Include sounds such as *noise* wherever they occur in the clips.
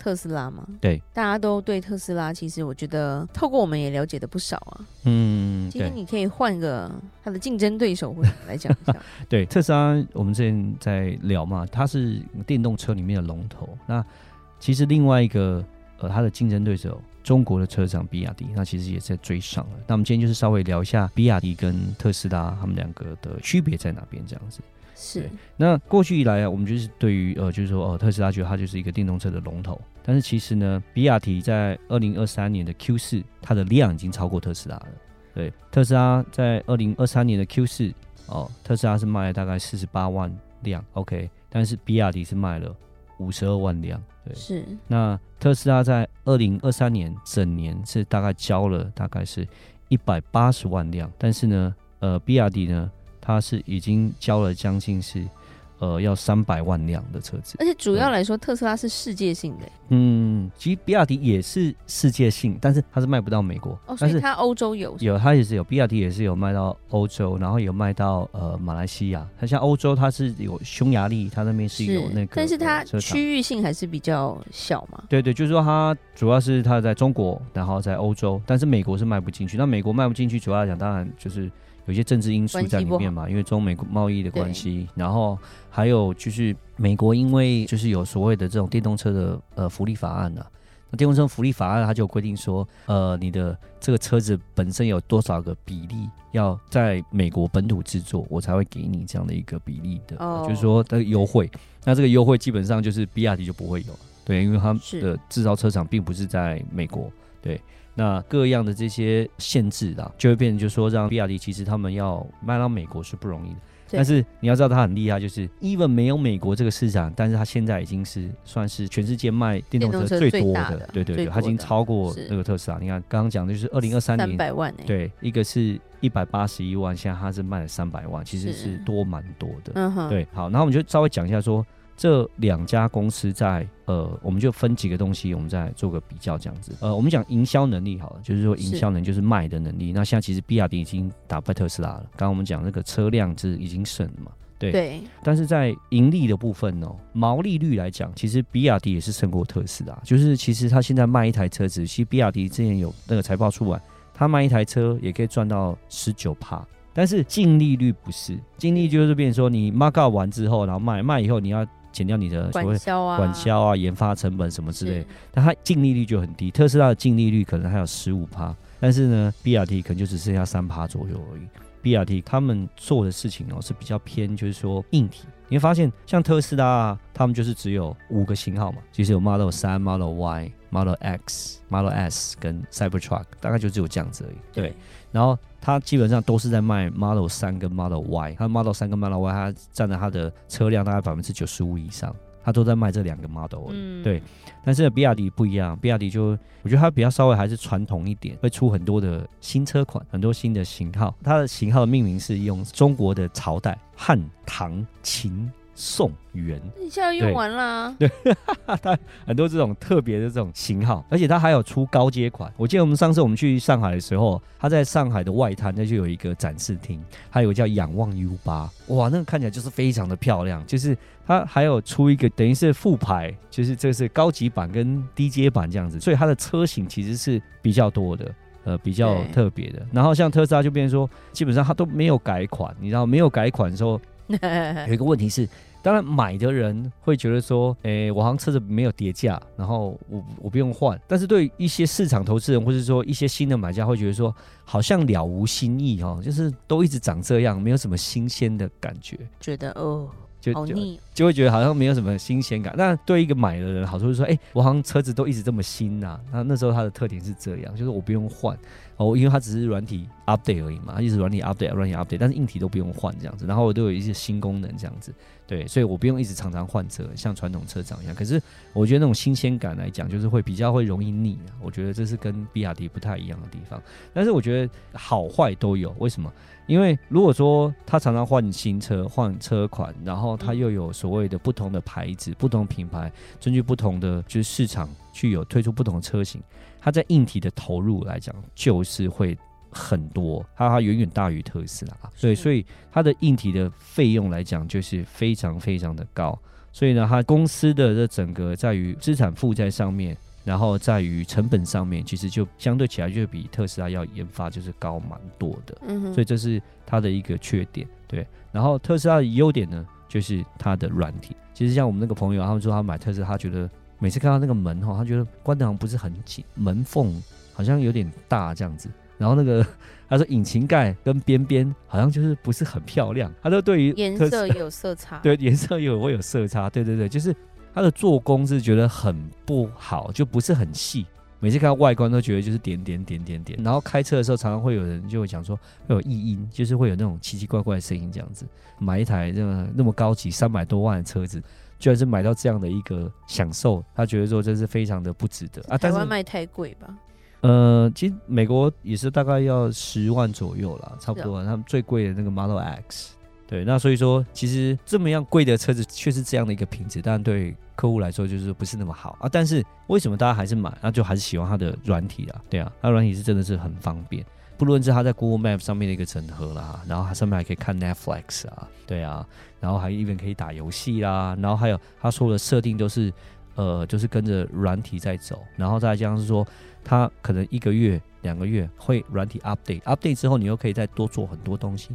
特斯拉嘛？对，大家都对特斯拉，其实我觉得透过我们也了解的不少啊。嗯，今天你可以换个它的竞争对手或者来讲一下。*laughs* 对，特斯拉，我们之前在聊嘛，它是电动车里面的龙头。那其实另外一个呃，它的竞争对手中国的车厂比亚迪，那其实也在追上了。那我们今天就是稍微聊一下比亚迪跟特斯拉他们两个的区别在哪边，这样子。是，那过去以来啊，我们就是对于呃，就是说，呃，特斯拉觉得它就是一个电动车的龙头。但是其实呢，比亚迪在二零二三年的 Q 四，它的量已经超过特斯拉了。对，特斯拉在二零二三年的 Q 四，哦，特斯拉是卖了大概四十八万辆，OK，但是比亚迪是卖了五十二万辆。对，是。那特斯拉在二零二三年整年是大概交了大概是一百八十万辆，但是呢，呃，比亚迪呢？它是已经交了将近是，呃，要三百万辆的车子，而且主要来说，特斯拉是世界性的。嗯，其实比亚迪也是世界性，但是它是卖不到美国。哦，所以它欧洲有有，它也是有，比亚迪也是有卖到欧洲，然后有卖到呃马来西亚。它像欧洲，它是有匈牙利，它那边是有那个，但是它区域性还是比较小嘛。对对，就是说它主要是它在中国，然后在欧洲，但是美国是卖不进去。那美国卖不进去，主要来讲，当然就是。有些政治因素在里面嘛，因为中美贸易的关系，然后还有就是美国因为就是有所谓的这种电动车的呃福利法案啊，那电动车福利法案它就规定说，呃，你的这个车子本身有多少个比例要在美国本土制作，我才会给你这样的一个比例的，哦、就是说的优惠。那这个优惠基本上就是比亚迪就不会有，对，因为他们的制造车厂并不是在美国，对。那各样的这些限制啊，就会变成就说，让比亚迪其实他们要卖到美国是不容易的。但是你要知道，它很厉害，就是 even 没有美国这个市场，但是它现在已经是算是全世界卖电动车最多的。对对对，它已经超过那个特斯拉。你看刚刚讲的就是二零二三年三百万，对，一个是一百八十一万，现在它是卖了三百万，其实是多蛮多的。嗯哼，对，好，然后我们就稍微讲一下说。这两家公司在呃，我们就分几个东西，我们再做个比较，这样子。呃，我们讲营销能力好了，就是说营销能就是卖的能力。那现在其实比亚迪已经打败特斯拉了。刚刚我们讲那个车辆是已经省了嘛，对。对。但是在盈利的部分哦，毛利率来讲，其实比亚迪也是胜过特斯拉。就是其实他现在卖一台车子，其实比亚迪之前有那个财报出完，他卖一台车也可以赚到十九趴。但是净利率不是，净利就是变成说你 mark up 完之后，然后卖卖以后你要。减掉你的所谓管销啊、研发成本什么之类，但它净利率就很低。特斯拉的净利率可能还有十五趴，但是呢，，BRT 可能就只剩下三趴左右而已。BRT 他们做的事情哦是比较偏，就是说硬体。你会发现，像特斯拉啊，他们就是只有五个型号嘛，其实有 Model 三、Model Y、Model X、Model S 跟 Cybertruck，大概就只有这样子而已。对。然后它基本上都是在卖 Model 三跟 Model Y，它 Model 三跟 Model Y 它占了它的车辆大概百分之九十五以上，它都在卖这两个 Model。嗯，对。但是比亚迪不一样，比亚迪就我觉得它比较稍微还是传统一点，会出很多的新车款，很多新的型号。它的型号的命名是用中国的朝代汉、唐、秦。宋元，你现在用完啦？对，*laughs* 它很多这种特别的这种型号，而且它还有出高阶款。我记得我们上次我们去上海的时候，它在上海的外滩那就有一个展示厅，还有个叫仰望 U 八，哇，那个看起来就是非常的漂亮。就是它还有出一个等于是副牌，就是这是高级版跟低阶版这样子，所以它的车型其实是比较多的，呃，比较特别的。然后像特斯拉就变成说，基本上它都没有改款，你知道没有改款的时候，*laughs* 有一个问题是。当然，买的人会觉得说，诶、我好像车子没有跌价，然后我我不用换。但是对一些市场投资人，或者说一些新的买家，会觉得说，好像了无新意哦，就是都一直长这样，没有什么新鲜的感觉。觉得哦，就好腻，就会觉得好像没有什么新鲜感。那对一个买的人，好处是说，诶、欸，我好像车子都一直这么新呐、啊。那那时候它的特点是这样，就是我不用换。哦，因为它只是软体 update 而已嘛，它一直软体 update，软体 update，但是硬体都不用换这样子，然后我都有一些新功能这样子，对，所以我不用一直常常换车，像传统车厂一样。可是我觉得那种新鲜感来讲，就是会比较会容易腻啊。我觉得这是跟比亚迪不太一样的地方，但是我觉得好坏都有。为什么？因为如果说他常常换新车、换车款，然后他又有所谓的不同的牌子、不同品牌，根据不同的就是市场去有推出不同的车型，他在硬体的投入来讲就是会很多，它它远远大于特斯拉，对，所以它的硬体的费用来讲就是非常非常的高，所以呢，它公司的这整个在于资产负债上面。然后在于成本上面，其实就相对起来就比特斯拉要研发就是高蛮多的，嗯哼，所以这是它的一个缺点，对。然后特斯拉的优点呢，就是它的软体。其实像我们那个朋友，他们说他买特斯拉，他觉得每次看到那个门哈，他觉得关的好像不是很紧，门缝好像有点大这样子。然后那个 *laughs* 他说引擎盖跟边边好像就是不是很漂亮，他说对于颜色有色差，*laughs* 对，颜色有会有色差，对对对，就是。它的做工是觉得很不好，就不是很细。每次看到外观都觉得就是点点点点点。然后开车的时候，常常会有人就会讲说会有异音，就是会有那种奇奇怪怪的声音这样子。买一台这么那么高级三百多万的车子，居然是买到这样的一个享受，他觉得说真是非常的不值得啊。台湾卖太贵吧？呃，其实美国也是大概要十万左右啦，差不多。他们最贵的那个 Model X。对，那所以说，其实这么样贵的车子却是这样的一个品质，但对客户来说就是不是那么好啊。但是为什么大家还是买？那就还是喜欢它的软体啦。对啊，它软体是真的是很方便，不论是它在 Google Map 上面的一个整合啦，然后它上面还可以看 Netflix 啊，对啊，然后还一边可以打游戏啦，然后还有它所有的设定都是呃，就是跟着软体在走，然后再加上是说它可能一个月、两个月会软体 update，update 之后你又可以再多做很多东西。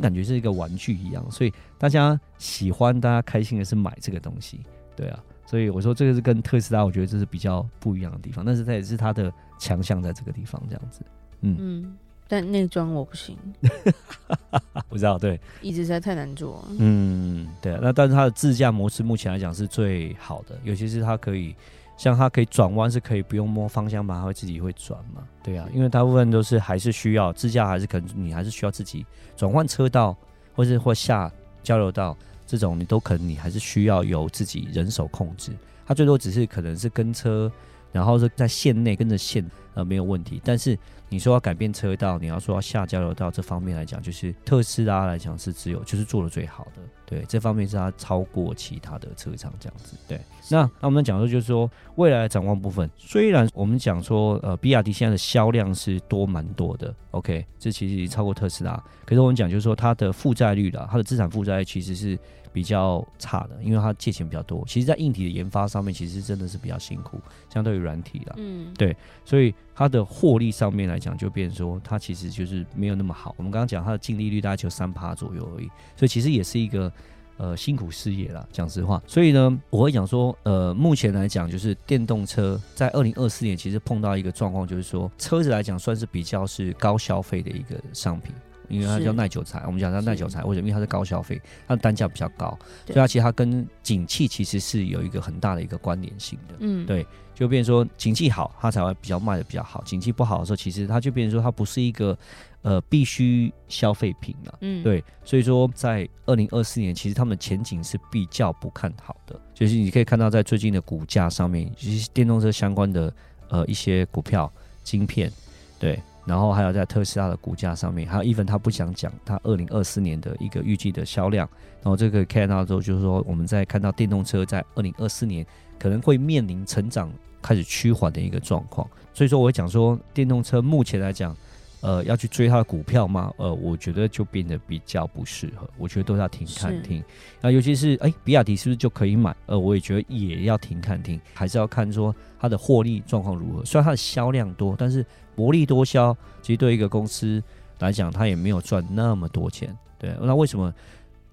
感觉是一个玩具一样，所以大家喜欢、大家开心的是买这个东西，对啊，所以我说这个是跟特斯拉，我觉得这是比较不一样的地方，但是它也是它的强项在这个地方，这样子，嗯。嗯，但内装我不行，*laughs* 不知道，对，一直在太难做，嗯，对啊，那但是它的自驾模式目前来讲是最好的，尤其是它可以。像它可以转弯，是可以不用摸方向盘，它会自己会转嘛？对啊，因为大部分都是还是需要自驾，还是可能你还是需要自己转换车道，或是或下交流道这种，你都可能你还是需要由自己人手控制。它最多只是可能是跟车，然后是在线内跟着线，呃，没有问题。但是你说要改变车道，你要说要下交流道这方面来讲，就是特斯拉来讲是只有就是做的最好的。对，这方面是它超过其他的车厂这样子。对，那那我们讲说就是说未来的展望部分，虽然我们讲说呃比亚迪现在的销量是多蛮多的，OK，这其实已经超过特斯拉。可是我们讲就是说它的负债率啦，它的资产负债率其实是比较差的，因为它借钱比较多。其实，在硬体的研发上面，其实真的是比较辛苦，相对于软体啦。嗯，对，所以它的获利上面来讲，就变说它其实就是没有那么好。我们刚刚讲它的净利率大概就三趴左右而已，所以其实也是一个。呃，辛苦事业啦，讲实话。所以呢，我会讲说，呃，目前来讲，就是电动车在二零二四年其实碰到一个状况，就是说车子来讲算是比较是高消费的一个商品，因为它叫耐久材。我们讲它耐久材，为什么？因为它是高消费，它的单价比较高，所以它其实它跟景气其实是有一个很大的一个关联性的。嗯，对，就变成说景气好，它才会比较卖的比较好；景气不好的时候，其实它就变成说它不是一个。呃，必须消费品了，嗯，对，所以说在二零二四年，其实他们的前景是比较不看好的。就是你可以看到，在最近的股价上面，其实电动车相关的呃一些股票、晶片，对，然后还有在特斯拉的股价上面，还有 even 他不想讲他二零二四年的一个预计的销量，然后这个看到之后，就是说我们在看到电动车在二零二四年可能会面临成长开始趋缓的一个状况。所以说，我会讲说，电动车目前来讲。呃，要去追它的股票吗？呃，我觉得就变得比较不适合。我觉得都要停看听。那尤其是哎、欸，比亚迪是不是就可以买？呃，我也觉得也要停看听，还是要看说它的获利状况如何。虽然它的销量多，但是薄利多销，其实对一个公司来讲，它也没有赚那么多钱。对，那为什么？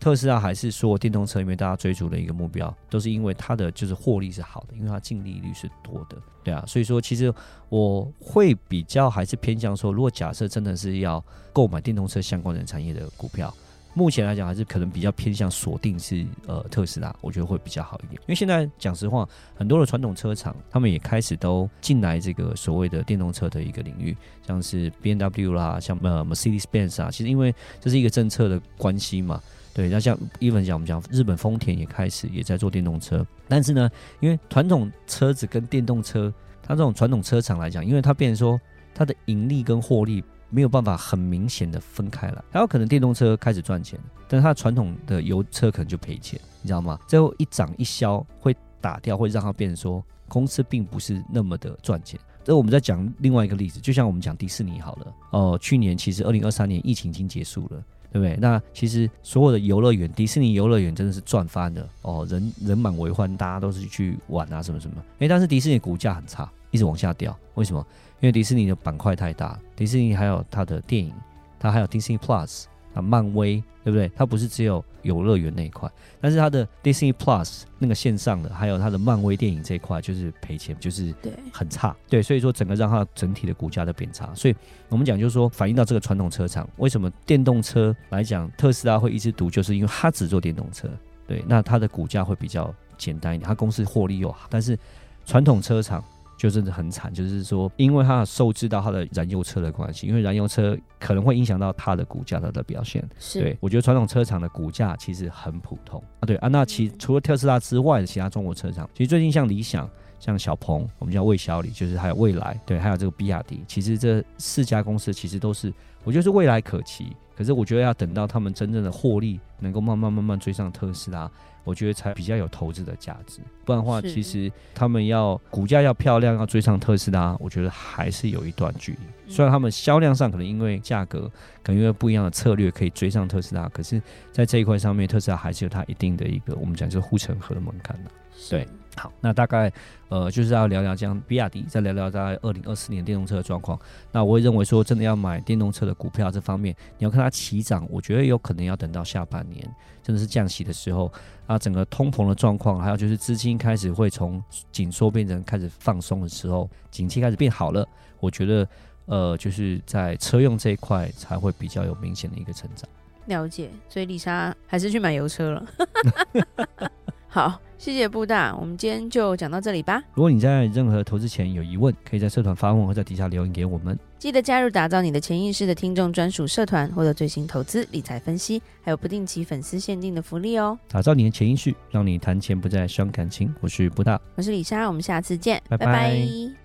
特斯拉还是说电动车里面大家追逐的一个目标，都是因为它的就是获利是好的，因为它净利率是多的，对啊，所以说其实我会比较还是偏向说，如果假设真的是要购买电动车相关的产业的股票，目前来讲还是可能比较偏向锁定是呃特斯拉，我觉得会比较好一点。因为现在讲实话，很多的传统车厂他们也开始都进来这个所谓的电动车的一个领域，像是 BMW 啦，像呃 Mercedes-Benz 啊，其实因为这是一个政策的关系嘛。对，那像 even 讲我们讲日本丰田也开始也在做电动车，但是呢，因为传统车子跟电动车，它这种传统车厂来讲，因为它变成说它的盈利跟获利没有办法很明显的分开来，还有可能电动车开始赚钱，但是它传统的油车可能就赔钱，你知道吗？最后一涨一消会打掉，会让它变成说公司并不是那么的赚钱。这我们再讲另外一个例子，就像我们讲迪士尼好了，哦、呃，去年其实二零二三年疫情已经结束了。对不对？那其实所有的游乐园，迪士尼游乐园真的是赚翻的哦，人人满为患，大家都是去玩啊，什么什么。诶，但是迪士尼股价很差，一直往下掉。为什么？因为迪士尼的板块太大，迪士尼还有它的电影，它还有 Disney Plus。啊，漫威对不对？它不是只有游乐园那一块，但是它的 Disney Plus 那个线上的，还有它的漫威电影这一块，就是赔钱，就是对很差。对，所以说整个让它整体的股价都变差。所以我们讲就是说，反映到这个传统车厂，为什么电动车来讲，特斯拉会一直独秀，就是因为它只做电动车。对，那它的股价会比较简单一点，它公司获利又好，但是传统车厂。就真的很惨，就是说，因为它受制到它的燃油车的关系，因为燃油车可能会影响到它的股价、它的表现。是，对，我觉得传统车厂的股价其实很普通啊。对啊，那其除了特斯拉之外的其他中国车厂，其实最近像理想、像小鹏，我们叫魏小李，就是还有蔚来，对，还有这个比亚迪，其实这四家公司其实都是，我觉得是未来可期。可是我觉得要等到他们真正的获利能够慢慢慢慢追上特斯拉，我觉得才比较有投资的价值。不然的话，其实他们要股价要漂亮，要追上特斯拉，我觉得还是有一段距离。虽然他们销量上可能因为价格，可能因为不一样的策略可以追上特斯拉，可是，在这一块上面，特斯拉还是有它一定的一个我们讲就是护城河的门槛的。对。好，那大概呃就是要聊聊这样比亚迪，再聊聊大概二零二四年电动车的状况。那我会认为说，真的要买电动车的股票这方面，你要看它起涨，我觉得有可能要等到下半年，真的是降息的时候，啊，整个通膨的状况，还有就是资金开始会从紧缩变成开始放松的时候，景气开始变好了，我觉得呃就是在车用这一块才会比较有明显的一个成长。了解，所以丽莎还是去买油车了。好。谢谢布大，我们今天就讲到这里吧。如果你在任何投资前有疑问，可以在社团发问或在底下留言给我们。记得加入打造你的潜意识的听众专属社团，获得最新投资理财分析，还有不定期粉丝限定的福利哦。打造你的潜意识，让你谈钱不再伤感情。我是布大，我是李莎，我们下次见，拜拜。拜拜。